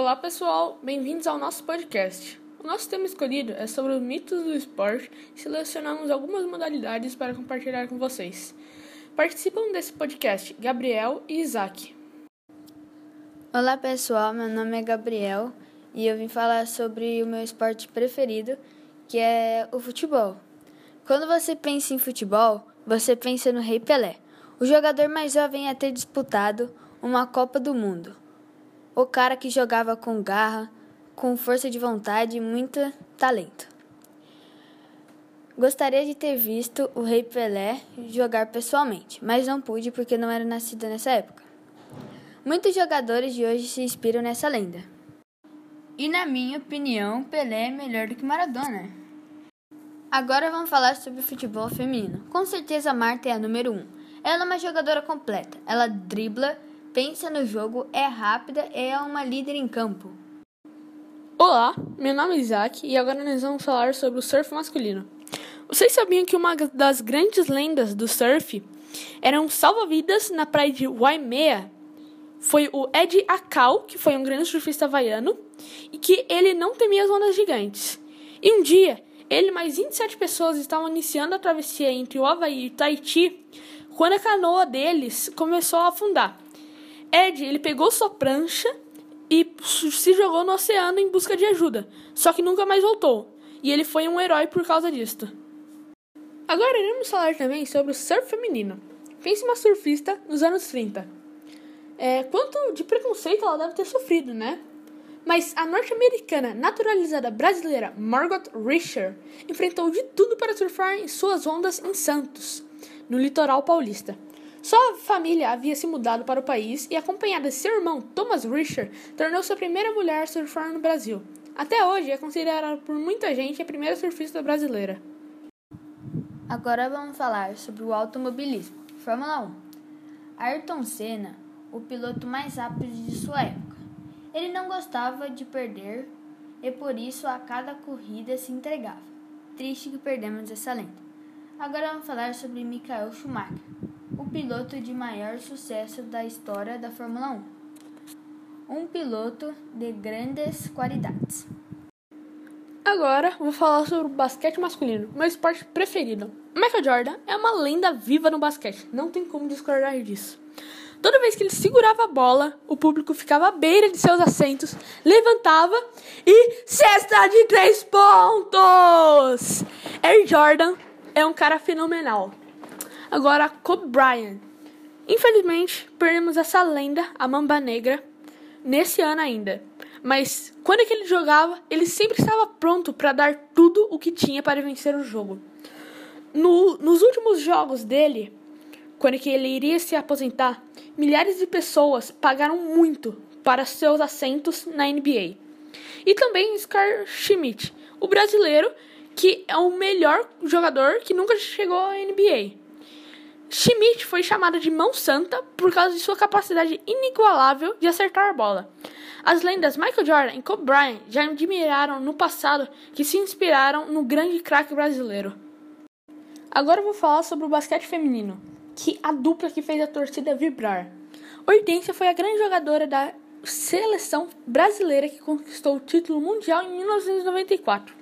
Olá pessoal, bem-vindos ao nosso podcast. O nosso tema escolhido é sobre os mitos do esporte e selecionamos algumas modalidades para compartilhar com vocês. Participam desse podcast Gabriel e Isaac. Olá pessoal, meu nome é Gabriel e eu vim falar sobre o meu esporte preferido, que é o futebol. Quando você pensa em futebol, você pensa no Rei Pelé, o jogador mais jovem a ter disputado uma Copa do Mundo. O cara que jogava com garra, com força de vontade e muito talento. Gostaria de ter visto o Rei Pelé jogar pessoalmente, mas não pude porque não era nascido nessa época. Muitos jogadores de hoje se inspiram nessa lenda. E na minha opinião, Pelé é melhor do que Maradona. Agora vamos falar sobre futebol feminino. Com certeza Marta é a número 1. Um. Ela é uma jogadora completa. Ela dribla, pensa no jogo, é rápida e é uma líder em campo. Olá, meu nome é Isaac e agora nós vamos falar sobre o surf masculino. Vocês sabiam que uma das grandes lendas do surf era um salva-vidas na praia de Waimea? Foi o Ed Akau, que foi um grande surfista havaiano, e que ele não temia as ondas gigantes. E um dia, ele e mais 27 pessoas estavam iniciando a travessia entre o Havaí e Tahiti quando a canoa deles começou a afundar. Ed, ele pegou sua prancha e se jogou no oceano em busca de ajuda, só que nunca mais voltou. E ele foi um herói por causa disto. Agora iremos falar também sobre o surf feminino. Pense uma surfista nos anos 30. É, quanto de preconceito ela deve ter sofrido, né? Mas a norte-americana naturalizada brasileira Margot Risher enfrentou de tudo para surfar em suas ondas em Santos, no litoral paulista. Sua família havia se mudado para o país e, acompanhada de seu irmão Thomas Risher, tornou-se a primeira mulher a surfar no Brasil. Até hoje é considerada por muita gente a primeira surfista brasileira. Agora vamos falar sobre o automobilismo. Fórmula 1. Ayrton Senna, o piloto mais rápido de sua época ele não gostava de perder e por isso a cada corrida se entregava. Triste que perdemos essa lenda. Agora vamos falar sobre Michael Schumacher, o piloto de maior sucesso da história da Fórmula 1. Um piloto de grandes qualidades. Agora vou falar sobre o basquete masculino, meu esporte preferido. Michael Jordan é uma lenda viva no basquete, não tem como discordar disso. Toda vez que ele segurava a bola, o público ficava à beira de seus assentos, levantava e cesta de três pontos! Air Jordan é um cara fenomenal. Agora, Kobe Bryant. Infelizmente, perdemos essa lenda, a Mamba Negra, nesse ano ainda. Mas quando é que ele jogava, ele sempre estava pronto para dar tudo o que tinha para vencer o jogo. No, nos últimos jogos dele, quando que ele iria se aposentar, milhares de pessoas pagaram muito para seus assentos na NBA. E também Scar Schmidt, o brasileiro que é o melhor jogador que nunca chegou à NBA. Schmidt foi chamado de mão santa por causa de sua capacidade inigualável de acertar a bola. As lendas Michael Jordan e Kobe Bryant já admiraram no passado que se inspiraram no grande craque brasileiro. Agora eu vou falar sobre o basquete feminino que a dupla que fez a torcida vibrar. Hortência foi a grande jogadora da seleção brasileira que conquistou o título mundial em 1994.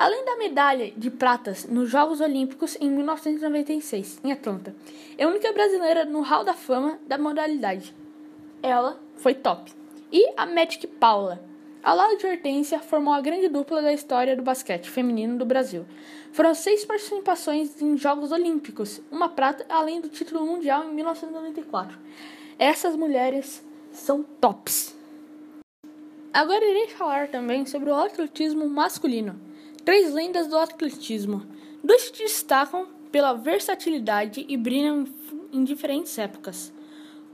Além da medalha de pratas nos Jogos Olímpicos em 1996, em Atlanta, é a única brasileira no Hall da Fama da modalidade. Ela foi top. E a Magic Paula, ao lado de Hortência, formou a grande dupla da história do basquete feminino do Brasil. Foram seis participações em Jogos Olímpicos, uma prata, além do título mundial em 1994. Essas mulheres são tops. Agora irei falar também sobre o atletismo masculino. Três lendas do atletismo. Dois se destacam pela versatilidade e brilham em diferentes épocas.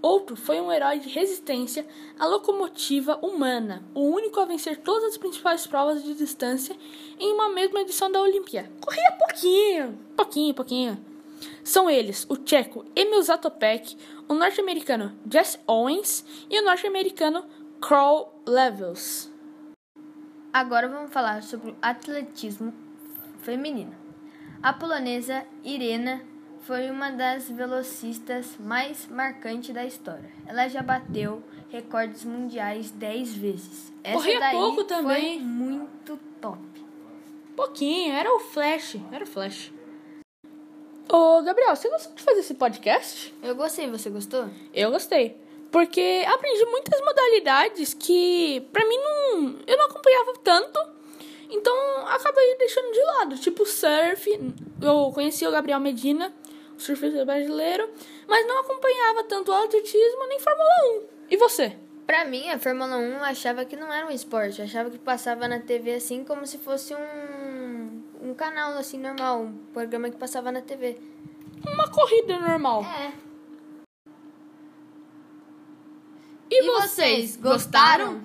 Outro foi um herói de resistência à locomotiva humana, o único a vencer todas as principais provas de distância em uma mesma edição da Olimpíada. Corria pouquinho, pouquinho, pouquinho. São eles o tcheco Emil Zatopek, o norte-americano Jesse Owens e o norte-americano Carl Levels. Agora vamos falar sobre o atletismo feminino. A polonesa Irena foi uma das velocistas mais marcantes da história. Ela já bateu recordes mundiais 10 vezes. Essa Corria daí pouco também. foi muito top. Pouquinho, era o Flash, era o Flash. Ô, Gabriel, você gostou de fazer esse podcast? Eu gostei, você gostou? Eu gostei. Porque aprendi muitas modalidades que, pra mim, não, eu não acompanhava tanto. Então, acabei deixando de lado. Tipo, surf. Eu conheci o Gabriel Medina, o surfista brasileiro. Mas não acompanhava tanto atletismo nem Fórmula 1. E você? Pra mim, a Fórmula 1 eu achava que não era um esporte. Achava que passava na TV assim como se fosse um, um canal assim normal. Um programa que passava na TV. Uma corrida normal. É. E, vocês, gostaram?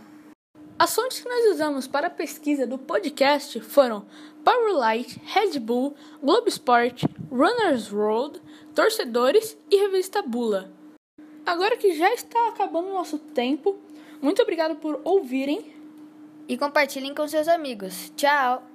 As fontes que nós usamos para a pesquisa do podcast foram Powerlight, Red Bull, Globo Esporte, Runners World, Torcedores e Revista Bula. Agora que já está acabando o nosso tempo, muito obrigado por ouvirem. E compartilhem com seus amigos. Tchau!